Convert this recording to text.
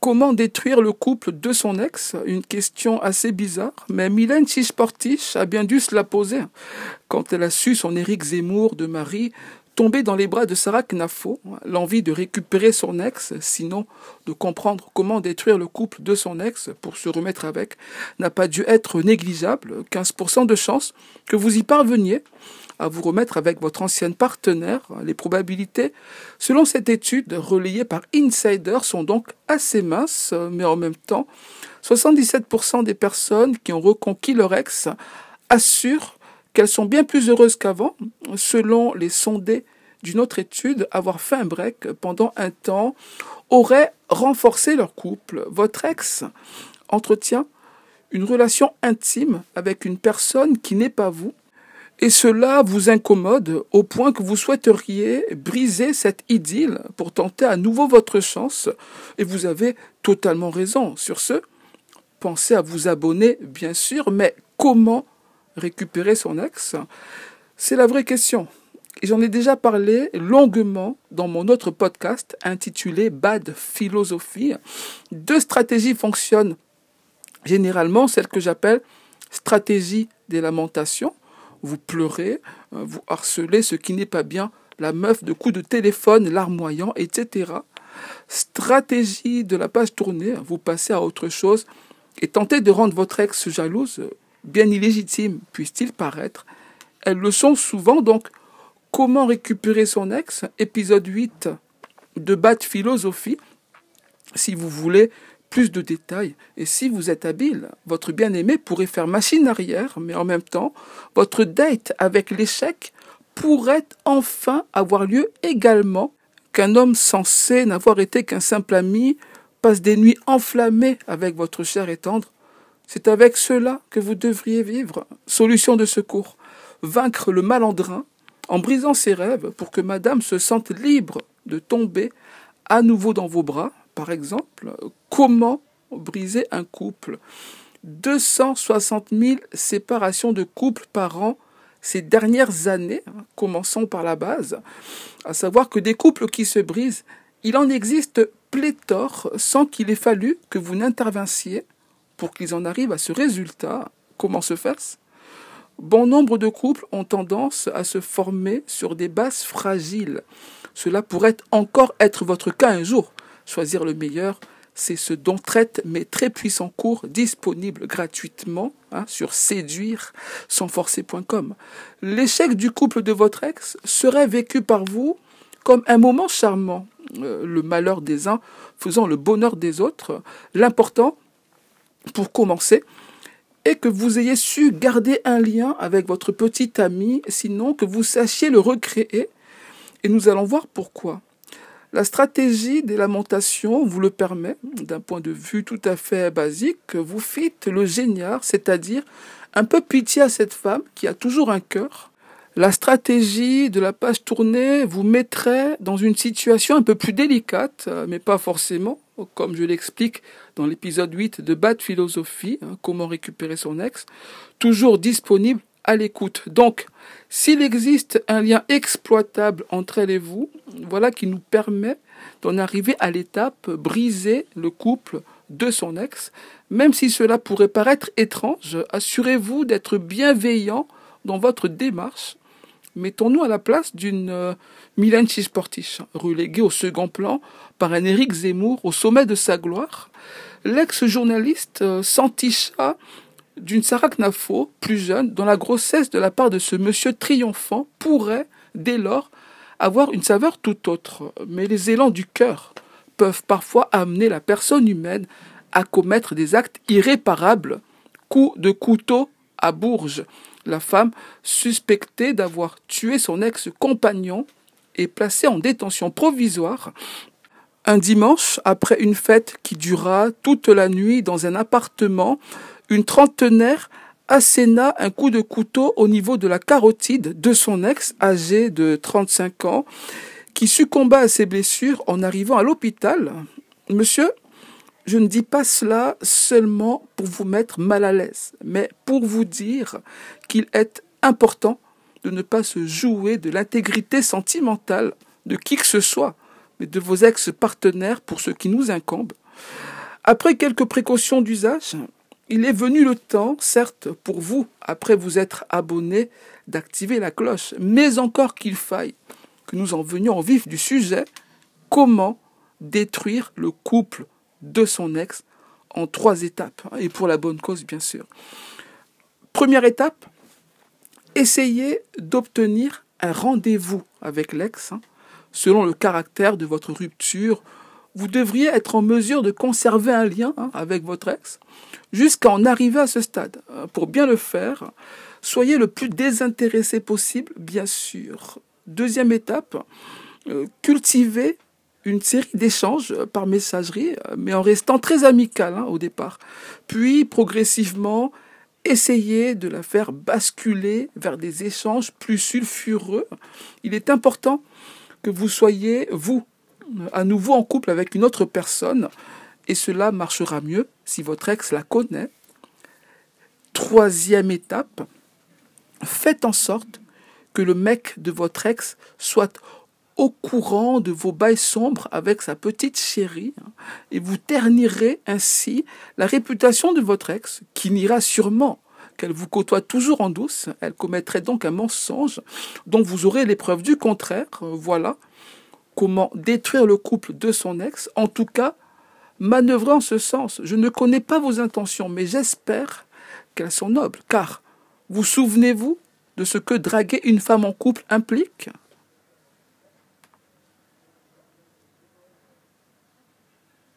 Comment détruire le couple de son ex? Une question assez bizarre, mais Mylène Chisportich a bien dû se la poser. Quand elle a su son Éric Zemmour de Marie tomber dans les bras de Sarah Knafo, l'envie de récupérer son ex, sinon de comprendre comment détruire le couple de son ex pour se remettre avec, n'a pas dû être négligeable. 15% de chance que vous y parveniez à vous remettre avec votre ancienne partenaire. Les probabilités, selon cette étude relayée par Insider, sont donc assez minces, mais en même temps, 77% des personnes qui ont reconquis leur ex assurent qu'elles sont bien plus heureuses qu'avant, selon les sondés d'une autre étude, avoir fait un break pendant un temps aurait renforcé leur couple. Votre ex entretient une relation intime avec une personne qui n'est pas vous et cela vous incommode au point que vous souhaiteriez briser cette idylle pour tenter à nouveau votre chance. Et vous avez totalement raison. Sur ce, pensez à vous abonner, bien sûr, mais comment récupérer son ex? C'est la vraie question. J'en ai déjà parlé longuement dans mon autre podcast intitulé Bad Philosophie. Deux stratégies fonctionnent généralement, celle que j'appelle stratégie des lamentations vous pleurez, euh, vous harcelez ce qui n'est pas bien, la meuf de coups de téléphone, larmoyant, etc. Stratégie de la page tournée, vous passez à autre chose et tentez de rendre votre ex jalouse, bien illégitime puisse-t-il paraître. Elles le sont souvent, donc comment récupérer son ex? Épisode 8 de Bad Philosophie. Si vous voulez plus de détails. Et si vous êtes habile, votre bien-aimé pourrait faire machine arrière, mais en même temps, votre date avec l'échec pourrait enfin avoir lieu également qu'un homme censé n'avoir été qu'un simple ami passe des nuits enflammées avec votre chair et tendre. C'est avec cela que vous devriez vivre. Solution de secours. Vaincre le malandrin en brisant ses rêves pour que madame se sente libre de tomber à nouveau dans vos bras, par exemple, comment briser un couple? 260 000 séparations de couples par an ces dernières années, hein, commençons par la base, à savoir que des couples qui se brisent, il en existe pléthore sans qu'il ait fallu que vous n'intervinssiez pour qu'ils en arrivent à ce résultat. Comment se fait-ce Bon nombre de couples ont tendance à se former sur des bases fragiles. Cela pourrait encore être votre cas un jour. Choisir le meilleur, c'est ce dont traite mes très puissants cours disponibles gratuitement hein, sur séduire sans forcer.com. L'échec du couple de votre ex serait vécu par vous comme un moment charmant, euh, le malheur des uns faisant le bonheur des autres. L'important, pour commencer, est que vous ayez su garder un lien avec votre petit ami, sinon que vous sachiez le recréer. Et nous allons voir pourquoi. La stratégie des lamentations vous le permet, d'un point de vue tout à fait basique, vous faites le génial, c'est-à-dire un peu pitié à cette femme qui a toujours un cœur. La stratégie de la page tournée vous mettrait dans une situation un peu plus délicate, mais pas forcément, comme je l'explique dans l'épisode 8 de Bad Philosophie, hein, comment récupérer son ex, toujours disponible à l'écoute. Donc, s'il existe un lien exploitable entre elle et vous, voilà qui nous permet d'en arriver à l'étape briser le couple de son ex, même si cela pourrait paraître étrange, assurez-vous d'être bienveillant dans votre démarche. Mettons-nous à la place d'une euh, Chisportich, reléguée au second plan par un Éric Zemmour au sommet de sa gloire. L'ex-journaliste euh, s'enticha d'une Sarah Knafo, plus jeune, dont la grossesse de la part de ce monsieur triomphant pourrait, dès lors, avoir une saveur tout autre. Mais les élans du cœur peuvent parfois amener la personne humaine à commettre des actes irréparables. Coup de couteau à Bourges. La femme, suspectée d'avoir tué son ex-compagnon, est placée en détention provisoire un dimanche, après une fête qui dura toute la nuit dans un appartement une trentenaire asséna un coup de couteau au niveau de la carotide de son ex, âgé de 35 ans, qui succomba à ses blessures en arrivant à l'hôpital. Monsieur, je ne dis pas cela seulement pour vous mettre mal à l'aise, mais pour vous dire qu'il est important de ne pas se jouer de l'intégrité sentimentale de qui que ce soit, mais de vos ex-partenaires pour ce qui nous incombe. Après quelques précautions d'usage, il est venu le temps, certes, pour vous, après vous être abonné, d'activer la cloche, mais encore qu'il faille que nous en venions au vif du sujet, comment détruire le couple de son ex en trois étapes, hein, et pour la bonne cause, bien sûr. Première étape, essayez d'obtenir un rendez-vous avec l'ex. Hein. Selon le caractère de votre rupture, vous devriez être en mesure de conserver un lien hein, avec votre ex jusqu'à en arriver à ce stade. Euh, pour bien le faire, soyez le plus désintéressé possible, bien sûr. Deuxième étape, euh, cultivez une série d'échanges par messagerie, euh, mais en restant très amical hein, au départ. Puis, progressivement, essayez de la faire basculer vers des échanges plus sulfureux. Il est important que vous soyez, vous, à nouveau en couple avec une autre personne, et cela marchera mieux si votre ex la connaît. Troisième étape, faites en sorte que le mec de votre ex soit au courant de vos bails sombres avec sa petite chérie, hein, et vous ternirez ainsi la réputation de votre ex, qui n'ira sûrement qu'elle vous côtoie toujours en douce, elle commettrait donc un mensonge dont vous aurez les preuves du contraire. Voilà comment détruire le couple de son ex, en tout cas manœuvrer en ce sens. Je ne connais pas vos intentions, mais j'espère qu'elles sont nobles, car vous souvenez-vous de ce que draguer une femme en couple implique?